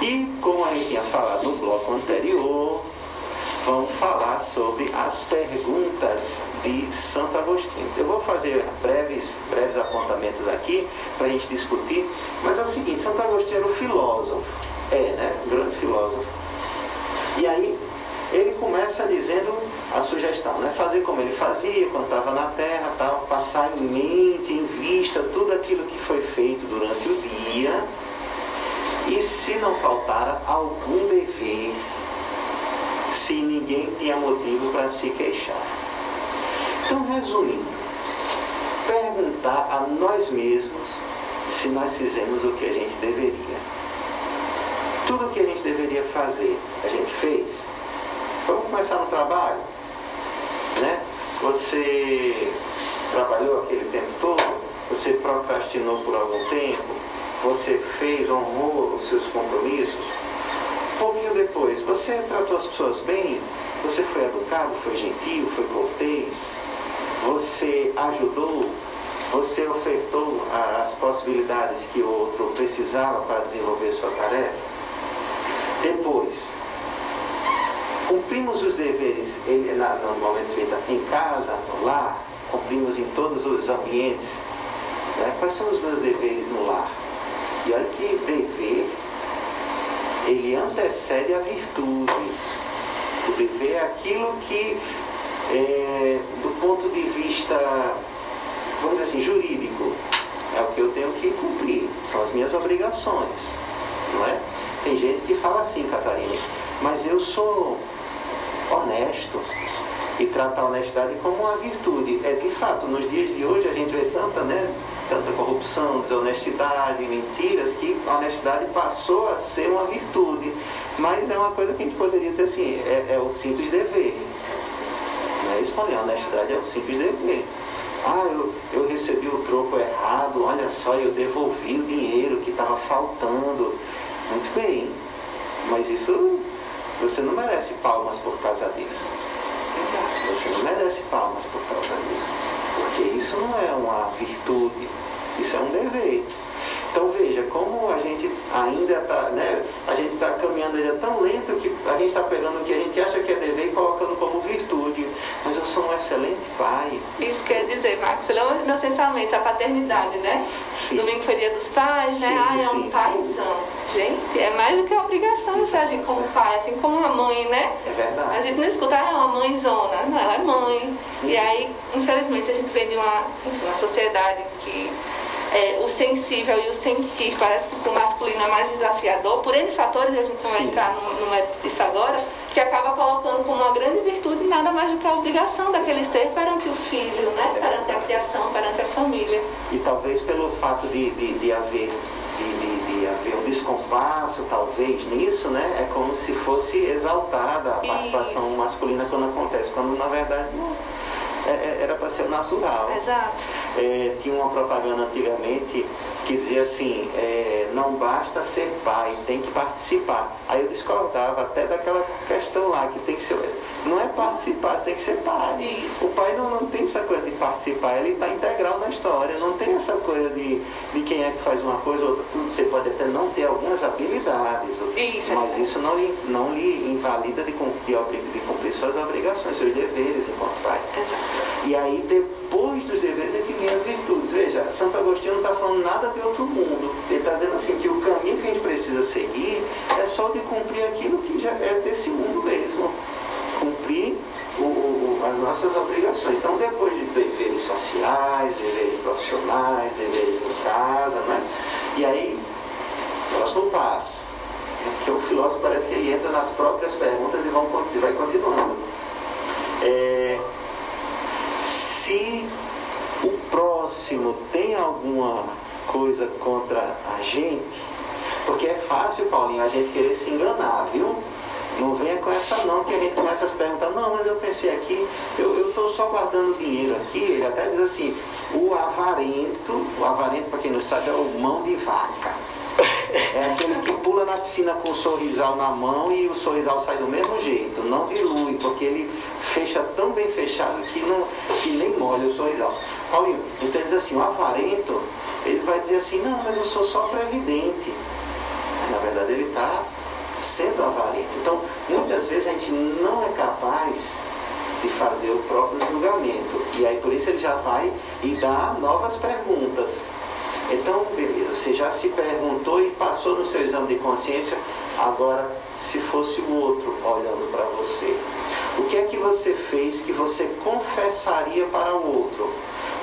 E como a gente tinha falado no bloco anterior, vamos falar sobre as perguntas de Santo Agostinho. Eu vou fazer breves, breves apontamentos aqui para a gente discutir, mas é o seguinte, Santo Agostinho era um filósofo, é, né? Um grande filósofo. E aí ele começa dizendo a sugestão, né? Fazer como ele fazia quando estava na terra, tal, passar em mente, em vista, tudo aquilo que foi feito durante o dia. E se não faltara algum dever, se ninguém tinha motivo para se queixar. Então, resumindo, perguntar a nós mesmos se nós fizemos o que a gente deveria. Tudo o que a gente deveria fazer, a gente fez. Vamos começar no trabalho. Né? Você trabalhou aquele tempo todo, você procrastinou por algum tempo, você fez, honrou os seus compromissos. Pouquinho depois, você tratou as pessoas bem, você foi educado, foi gentil, foi cortês, você ajudou, você ofertou as possibilidades que o outro precisava para desenvolver sua tarefa. Depois, cumprimos os deveres na, no momento espírita em casa, no lar, cumprimos em todos os ambientes. Né? Quais são os meus deveres no lar? E olha que dever, ele antecede a virtude. O dever é aquilo que, é, do ponto de vista, vamos dizer assim, jurídico, é o que eu tenho que cumprir, são as minhas obrigações, não é? Tem gente que fala assim, Catarina, mas eu sou honesto e trata a honestidade como uma virtude. É de fato, nos dias de hoje a gente vê tanta, né, tanta corrupção, desonestidade, mentiras, que a honestidade passou a ser uma virtude. Mas é uma coisa que a gente poderia dizer assim, é, é o simples dever. Não é isso, Paulinho? A honestidade é o simples dever. Ah, eu, eu recebi o troco errado, olha só, eu devolvi o dinheiro que estava faltando. Muito bem, mas isso você não merece palmas por causa disso. Você não merece palmas por causa disso. Porque isso não é uma virtude, isso é um dever. Então veja, como a gente ainda está, né? A gente está caminhando ainda tão lento que a gente está pegando o que a gente acha que é dever e colocando como virtude. Mas eu sou um excelente pai. Isso quer dizer, Marcos, meus pensamentos, a paternidade, né? Sim. Domingo foi dia dos pais, né? Sim, ah, é sim, um sim. paizão. Gente, é mais do que obrigação você agir como pai, assim como uma mãe, né? É verdade. A gente não escuta, ah, é uma mãezona. Não, ela é mãe. E aí, infelizmente, a gente vem de uma, enfim, uma sociedade que é, o sensível e o sentir parece que para o masculino é mais desafiador, por N fatores, a gente não vai entrar no, no mérito disso agora, que acaba colocando como uma grande virtude nada mais do que a obrigação daquele ser perante o filho, né? perante a criação, perante a família. E talvez pelo fato de, de, de haver de, de- haver um descompasso, talvez, nisso, né? É como se fosse exaltada a participação Isso. masculina quando acontece, quando na verdade não, era para ser natural. Exato. É, tinha uma propaganda antigamente que dizia assim, é, não basta ser pai, tem que participar. Aí eu discordava até daquela questão lá, que tem que ser. Não é participar, você tem que ser pai. Isso. O pai não, não tem essa coisa de participar, ele está integral na história, não tem essa coisa de, de quem é que faz uma coisa ou outra. Você pode até não ter algumas habilidades, Isso, é mas isso não, lhe- não lhe invalida de, de, de cumprir suas obrigações, seus deveres enquanto pai. Exato. E aí, depois dos deveres, é que vem as virtudes. Veja, Santo Agostinho não está falando nada de outro mundo. Ele está dizendo assim que o caminho que a gente precisa seguir é só de cumprir aquilo que já é desse mundo mesmo. Cumprir o- o- as nossas obrigações. Então, depois de deveres sociais, deveres profissionais, deveres em casa, né? E aí, próximo passo. Que o filósofo parece que ele entra nas próprias perguntas e vai continuando. É, se o próximo tem alguma coisa contra a gente, porque é fácil, Paulinho, a gente querer se enganar, viu? Não venha com essa não, que a gente começa a se perguntar, não, mas eu pensei aqui, eu estou só guardando dinheiro aqui, ele até diz assim, o avarento, o avarento, para quem não sabe, é o mão de vaca. É aquele que pula na piscina com o sorrisal na mão e o sorrisal sai do mesmo jeito, não dilui, porque ele fecha tão bem fechado que, não, que nem molha o sorrisal. Paulinho, então diz assim, o avarento, ele vai dizer assim, não, mas eu sou só previdente. Mas, na verdade ele está sendo avarento. Então, muitas vezes a gente não é capaz de fazer o próprio julgamento. E aí por isso ele já vai e dá novas perguntas. Então, beleza, você já se perguntou e passou no seu exame de consciência, agora se fosse o outro olhando para você. O que é que você fez que você confessaria para o outro?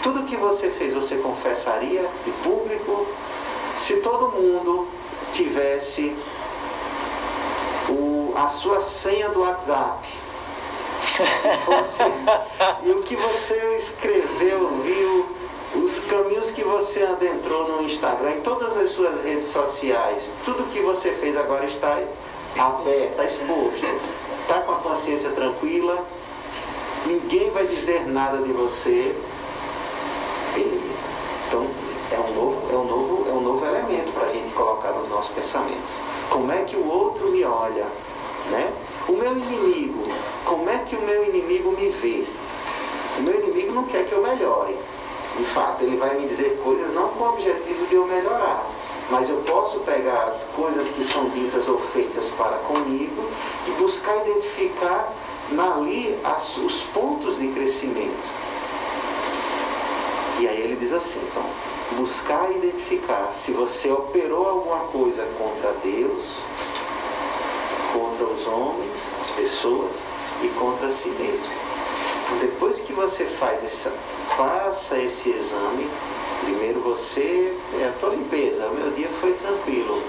Tudo que você fez, você confessaria de público? Se todo mundo tivesse o, a sua senha do WhatsApp, e o que você escreveu, viu, os caminhos que você adentrou no Instagram, em todas as suas redes sociais, tudo que você fez agora está aberto, está exposto, está com a consciência tranquila, ninguém vai dizer nada de você. Beleza. Então é um novo, é um novo, é um novo elemento para a gente colocar nos nossos pensamentos. Como é que o outro me olha? Né? O meu inimigo, como é que o meu inimigo me vê? O meu inimigo não quer que eu melhore. De fato, ele vai me dizer coisas não com o objetivo de eu melhorar, mas eu posso pegar as coisas que são ditas ou feitas para comigo e buscar identificar ali as, os pontos de crescimento. E aí ele diz assim, então, buscar identificar se você operou alguma coisa contra Deus, contra os homens, as pessoas e contra si mesmo. Então, depois que você faz essa, passa esse exame, primeiro você é a tua limpeza, o meu dia foi tranquilo.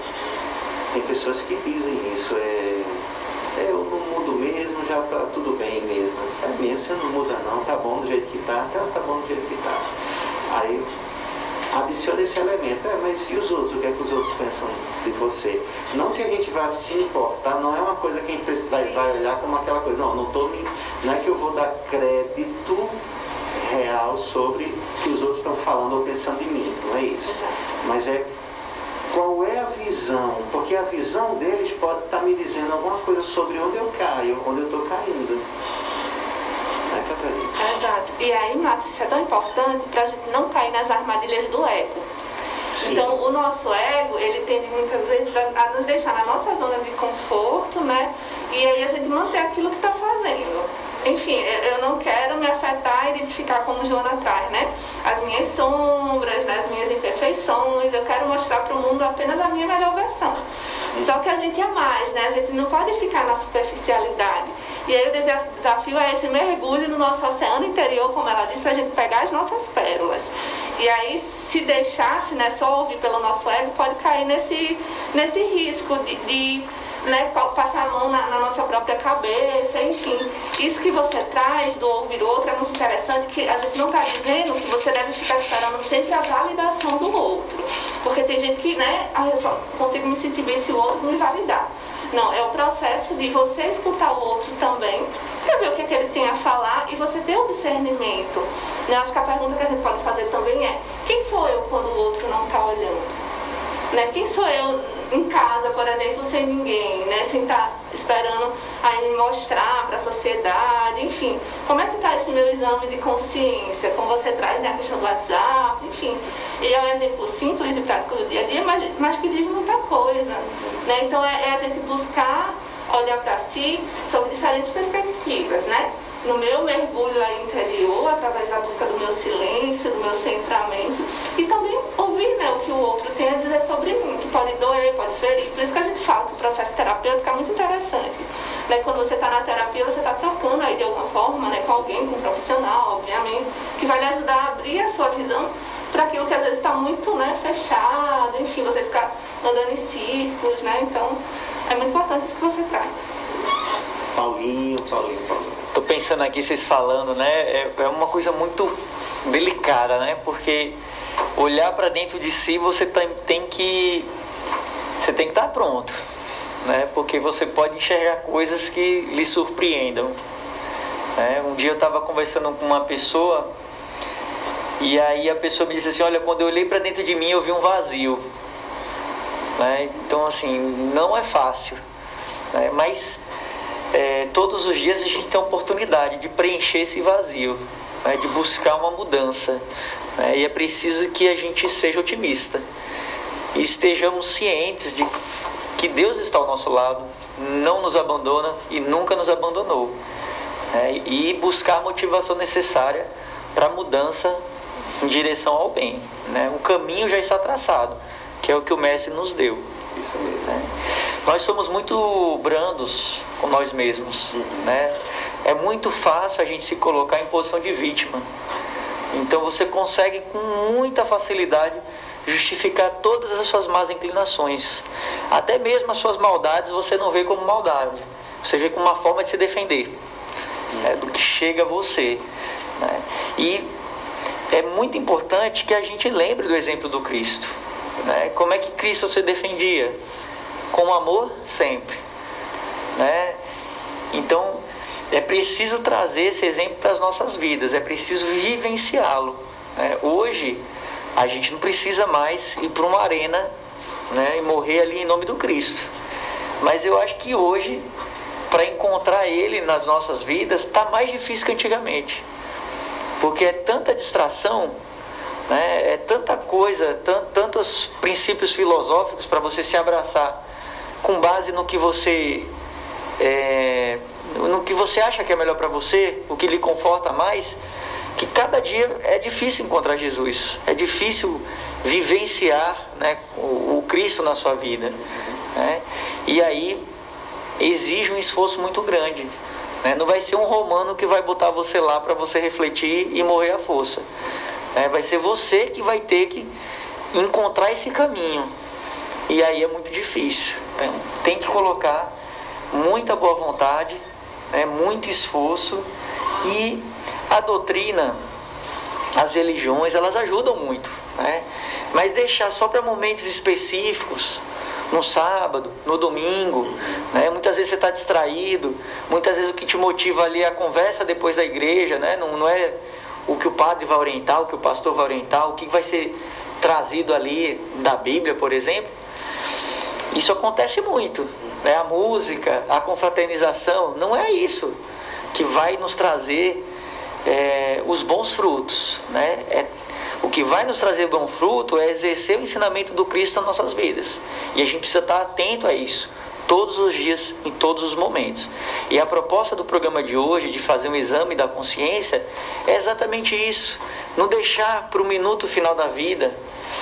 Tem pessoas que dizem isso, é, é eu não mudo mesmo, já tá tudo bem mesmo. É mesmo, você não muda não, tá bom do jeito que tá, tá, tá bom do jeito que tá. Aí adiciona esse elemento. É, mas e os outros? O que é que os outros pensam de você? Não que a gente vá se importar, não é uma coisa que a gente precisa, vai, olhar como aquela coisa. Não, não, tô, não é que eu vou dar crédito real sobre o que os outros estão falando ou pensando em mim. Não é isso. Mas é qual é a visão, porque a visão deles pode estar me dizendo alguma coisa sobre onde eu caio, onde eu estou caindo. Catarina? Exato. E aí, Max, isso é tão importante para a gente não cair nas armadilhas do ego. Sim. Então, o nosso ego, ele tende muitas vezes a, a nos deixar na nossa zona de conforto, né? E aí a gente manter aquilo que está fazendo. Enfim, eu não quero me afetar e identificar como Joana traz, né? As minhas sombras, as minhas imperfeições, eu quero mostrar para o mundo apenas a minha melhor versão. Só que a gente é mais, né? A gente não pode ficar na superficialidade. E aí o desa- desafio é esse mergulho no nosso oceano interior, como ela disse, para a gente pegar as nossas pérolas. E aí, se deixasse, né, só ouvir pelo nosso ego, pode cair nesse, nesse risco de, de né, pa- passar a mão na, na nossa própria cabeça, enfim. Isso que você traz do ouvir outro é muito interessante, que a gente não está dizendo que você deve ficar esperando sempre a validação do outro. Porque tem gente que, né, ah, eu só consigo me sentir bem se o outro me validar. Não, é o processo de você escutar o outro também, para ver o que, é que ele tem a falar e você ter o discernimento. Né? Acho que a pergunta que a gente pode fazer também é: quem sou eu quando o outro não está olhando? Né? Quem sou eu em casa, por exemplo, sem ninguém, né? sem estar esperando aí mostrar para a sociedade, enfim. Como é que está esse meu exame de consciência? Como você traz né, a questão do WhatsApp, enfim. E é um exemplo simples e prático do dia a dia, mas, mas que diz muita coisa. Né? Então é, é a gente buscar olhar para si sob diferentes perspectivas, né? no meu mergulho interior, através da busca do meu silêncio, do meu centramento, e também né, o que o outro tem a dizer sobre mim, que pode doer, pode ferir. Por isso que a gente fala que o processo terapêutico é muito interessante. Né? Quando você está na terapia, você está trocando aí de alguma forma né, com alguém, com um profissional, obviamente, que vai lhe ajudar a abrir a sua visão para aquilo que às vezes está muito né, fechado, enfim, você ficar andando em círculos, né? Então, é muito importante isso que você traz. Paulinho, Paulinho, Paulinho. Tô pensando aqui, vocês falando, né? É, é uma coisa muito delicada, né? Porque olhar para dentro de si, você tem, tem que. Você tem que estar pronto, né? Porque você pode enxergar coisas que lhe surpreendam. né? Um dia eu estava conversando com uma pessoa e aí a pessoa me disse assim: Olha, quando eu olhei para dentro de mim, eu vi um vazio. Né? Então, assim, não é fácil, né? mas é, todos os dias a gente tem a oportunidade de preencher esse vazio, né? de buscar uma mudança. né? E é preciso que a gente seja otimista. e estejamos cientes de que Deus está ao nosso lado, não nos abandona e nunca nos abandonou. Né? E buscar a motivação necessária para a mudança em direção ao bem. Né? O caminho já está traçado, que é o que o Mestre nos deu. Isso mesmo. Né? Nós somos muito brandos com nós mesmos. Né? É muito fácil a gente se colocar em posição de vítima. Então você consegue com muita facilidade justificar todas as suas más inclinações. Até mesmo as suas maldades você não vê como maldade. Você vê como uma forma de se defender né, do que chega a você. Né? E é muito importante que a gente lembre do exemplo do Cristo. Né? Como é que Cristo se defendia? Com amor sempre. Né? Então, é preciso trazer esse exemplo para as nossas vidas, é preciso vivenciá-lo. Né? Hoje, a gente não precisa mais ir para uma arena né, e morrer ali em nome do Cristo. Mas eu acho que hoje, para encontrar Ele nas nossas vidas, está mais difícil que antigamente. Porque é tanta distração né? É tanta coisa, tantos princípios filosóficos para você se abraçar com base no que você é, no que você acha que é melhor para você, o que lhe conforta mais, que cada dia é difícil encontrar Jesus, é difícil vivenciar né, o, o Cristo na sua vida. Né? E aí exige um esforço muito grande. Né? Não vai ser um romano que vai botar você lá para você refletir e morrer à força. É, vai ser você que vai ter que encontrar esse caminho. E aí é muito difícil. Então, tem que colocar muita boa vontade, né, muito esforço e a doutrina, as religiões, elas ajudam muito. Né? Mas deixar só para momentos específicos, no sábado, no domingo, né? muitas vezes você está distraído, muitas vezes o que te motiva ali é a conversa depois da igreja, né? não, não é o que o padre vai orientar, o que o pastor vai orientar, o que vai ser trazido ali da Bíblia, por exemplo. Isso acontece muito. Né? A música, a confraternização, não é isso que vai nos trazer é, os bons frutos. Né? É, o que vai nos trazer bom fruto é exercer o ensinamento do Cristo nas nossas vidas. E a gente precisa estar atento a isso todos os dias, em todos os momentos. E a proposta do programa de hoje, de fazer um exame da consciência, é exatamente isso. Não deixar para o minuto final da vida,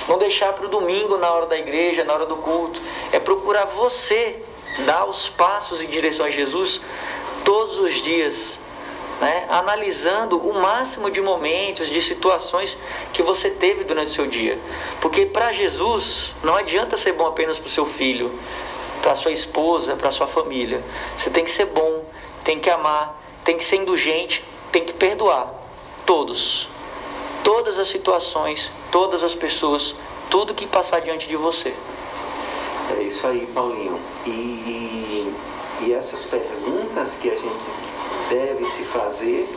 não deixar para o domingo na hora da igreja, na hora do culto. É procurar você dar os passos em direção a Jesus todos os dias. Né? analisando o máximo de momentos, de situações que você teve durante o seu dia. Porque para Jesus não adianta ser bom apenas para o seu filho, para sua esposa, para sua família. Você tem que ser bom, tem que amar, tem que ser indulgente, tem que perdoar. Todos. Todas as situações, todas as pessoas, tudo que passar diante de você. É isso aí, Paulinho. E, e essas perguntas que a gente deve se fazer,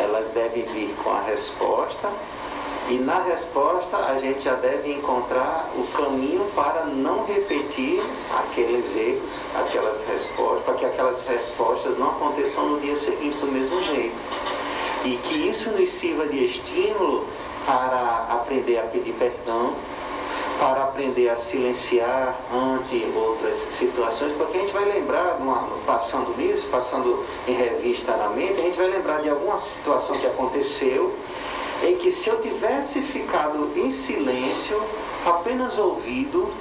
elas devem vir com a resposta e na resposta a gente já deve encontrar o caminho para não repetir aqueles erros, aquelas respostas, para que aquelas respostas não aconteçam no dia seguinte do mesmo jeito. E que isso nos sirva de estímulo para aprender a pedir perdão, para aprender a silenciar ante outras situações, porque a gente vai lembrar, passando nisso, passando em revista na mente, a gente vai lembrar de alguma situação que aconteceu em que se eu tivesse ficado em silêncio, apenas ouvido,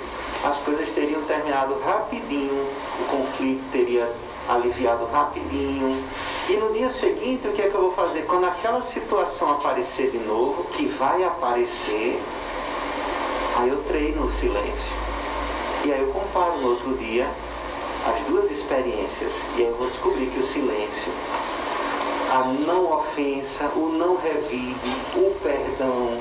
as coisas teriam terminado rapidinho, o conflito teria aliviado rapidinho. E no dia seguinte, o que é que eu vou fazer? Quando aquela situação aparecer de novo, que vai aparecer, aí eu treino o silêncio. E aí eu comparo no outro dia as duas experiências. E aí eu vou descobrir que o silêncio a não ofensa, o não revide, o perdão,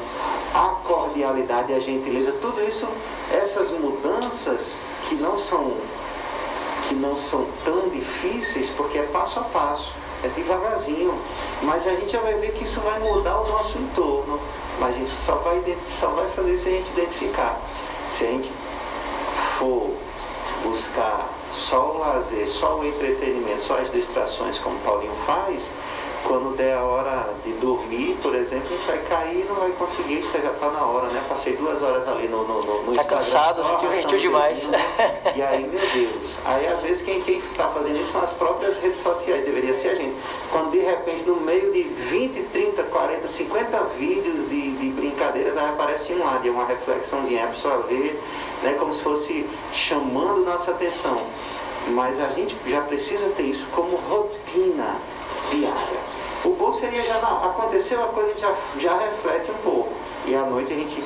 a cordialidade e a gentileza, tudo isso, essas mudanças que não são que não são tão difíceis, porque é passo a passo, é devagarzinho, mas a gente já vai ver que isso vai mudar o nosso entorno, mas a gente só vai, só vai fazer se a gente identificar. Se a gente for buscar só o lazer, só o entretenimento, só as distrações, como Paulinho faz, quando der a hora de dormir, por exemplo, a gente vai cair e não vai conseguir, porque já está na hora, né? Passei duas horas ali no, no, no, no Tá cansado, se divertiu demais. E aí, meu Deus, aí às vezes quem está fazendo isso são as próprias redes sociais, deveria ser a gente. Quando de repente, no meio de 20, 30, 40, 50 vídeos de, de brincadeiras, aí aparece um lá, de uma reflexãozinha, a pessoa vê, né, como se fosse chamando nossa atenção. Mas a gente já precisa ter isso como rotina diária. O bom seria já não, aconteceu a coisa, a gente já, já reflete um pouco. E à noite a gente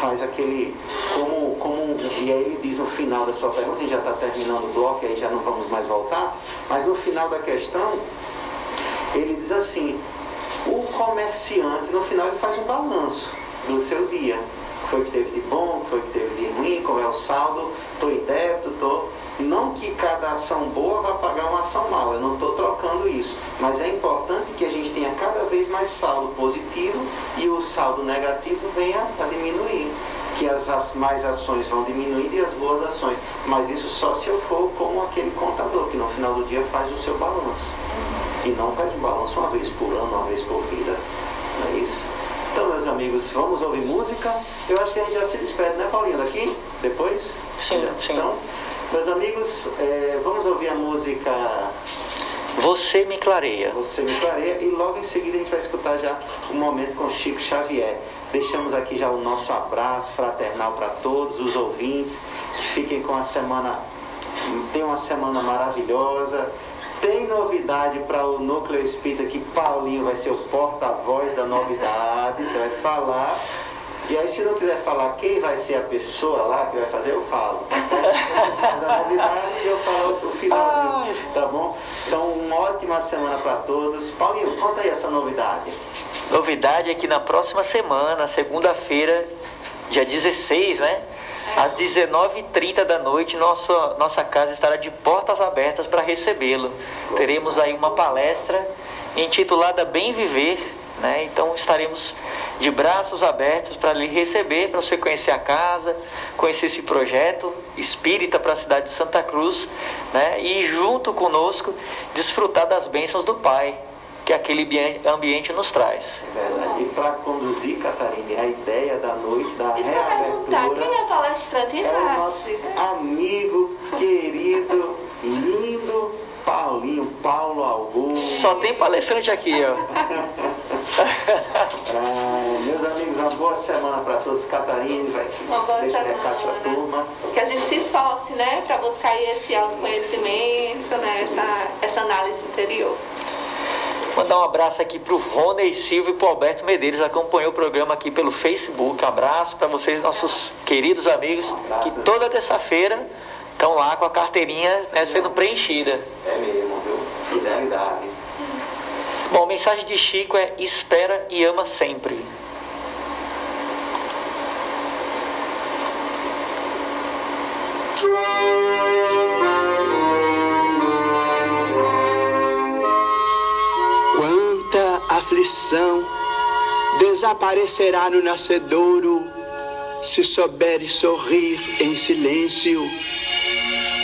faz aquele. Como, como, e aí ele diz no final da sua pergunta, a gente já está terminando o bloco, aí já não vamos mais voltar, mas no final da questão, ele diz assim, o comerciante, no final ele faz um balanço do seu dia. O que foi teve de bom, o que foi teve de ruim, qual é o saldo, estou em débito, estou. Não que cada ação boa vá pagar uma ação mal, eu não estou trocando isso. Mas é importante que a gente tenha cada vez mais saldo positivo e o saldo negativo venha a diminuir. Que as, as mais ações vão diminuindo e as boas ações. Mas isso só se eu for como aquele contador, que no final do dia faz o seu balanço. E não faz um balanço uma vez por ano, uma vez por vida. Não é isso? Então, meus amigos, vamos ouvir música. Eu acho que a gente já se despede, né, Paulinho, daqui? Depois? Sim, sim. Então, meus amigos, é, vamos ouvir a música Você me clareia. Você Me Clareia e logo em seguida a gente vai escutar já um momento com Chico Xavier. Deixamos aqui já o nosso abraço fraternal para todos os ouvintes. Que fiquem com a semana, tenham uma semana maravilhosa. Tem novidade para o Núcleo Espírita que Paulinho vai ser o porta-voz da novidade, você vai falar. E aí, se não quiser falar quem vai ser a pessoa lá que vai fazer, eu falo. Mas a novidade eu falo o final, tá bom? Então, uma ótima semana para todos. Paulinho, conta aí essa novidade. Novidade é que na próxima semana, segunda-feira, dia 16, né? Às 19h30 da noite, nossa, nossa casa estará de portas abertas para recebê-lo. Teremos aí uma palestra intitulada Bem Viver, né? Então estaremos de braços abertos para lhe receber, para você conhecer a casa, conhecer esse projeto espírita para a cidade de Santa Cruz, né? E junto conosco desfrutar das bênçãos do Pai que aquele ambi- ambiente nos traz. É verdade. E para conduzir, Catarina, a ideia da noite, da Isso que eu ia perguntar, reabertura, quem é o palestrante? é o nosso amigo, querido, lindo Paulinho, Paulo Augusto. Só tem palestrante aqui, ó. Ah, meus amigos, uma boa semana para todos. Catarina, vai Uma boa deixa o recado para a semana. turma. Que a gente se esforce, né, para buscar aí esse autoconhecimento, né, essa, essa análise interior. Mandar um abraço aqui pro Rony Silva e pro Alberto Medeiros, acompanhou o programa aqui pelo Facebook. Um abraço para vocês, nossos queridos amigos, que toda terça-feira estão lá com a carteirinha né, sendo preenchida. É mesmo, viu? Fidelidade. Bom, a mensagem de Chico é espera e ama sempre. Quanta aflição desaparecerá no nascedouro se souberes sorrir em silêncio.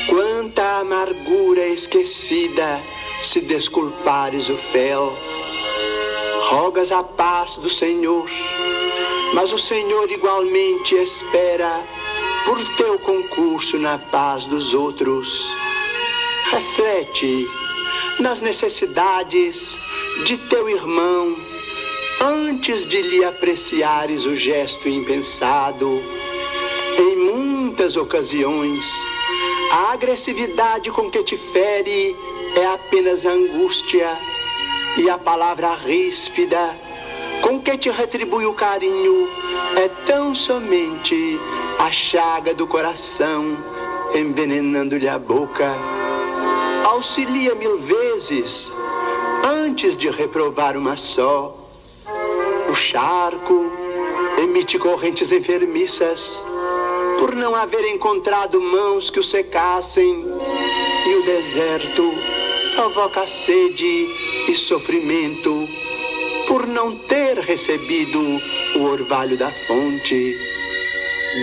Quanta amargura esquecida se desculpares o fel. Rogas a paz do Senhor, mas o Senhor igualmente espera por teu concurso na paz dos outros. Reflete nas necessidades de teu irmão antes de lhe apreciares o gesto impensado. Em muitas ocasiões, a agressividade com que te fere é apenas angústia, e a palavra ríspida com que te retribui o carinho é tão somente a chaga do coração, envenenando-lhe a boca. Auxilia mil vezes antes de reprovar uma só. O charco emite correntes enfermiças por não haver encontrado mãos que o secassem, e o deserto provoca sede e sofrimento por não ter recebido o orvalho da fonte.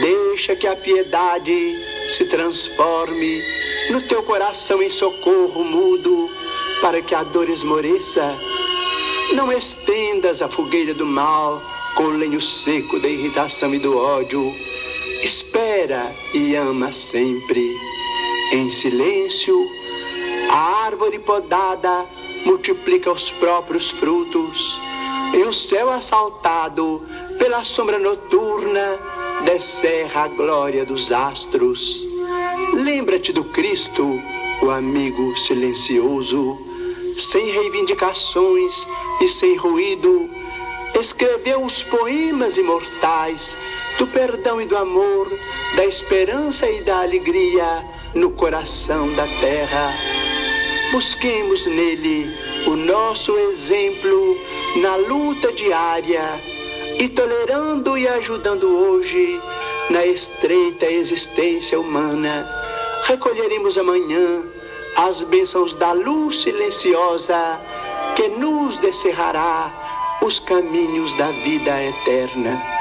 Deixa que a piedade se transforme no teu coração em socorro mudo, para que a dor esmoreça Não estendas a fogueira do mal com o lenho seco da irritação e do ódio. Espera e ama sempre. Em silêncio, a árvore podada multiplica os próprios frutos, e o céu assaltado pela sombra noturna descerra a glória dos astros. Lembra-te do Cristo, o amigo silencioso, sem reivindicações e sem ruído, escreveu os poemas imortais do perdão e do amor, da esperança e da alegria no coração da terra. Busquemos nele o nosso exemplo na luta diária e tolerando e ajudando hoje na estreita existência humana, recolheremos amanhã as bênçãos da luz silenciosa que nos descerrará os caminhos da vida eterna.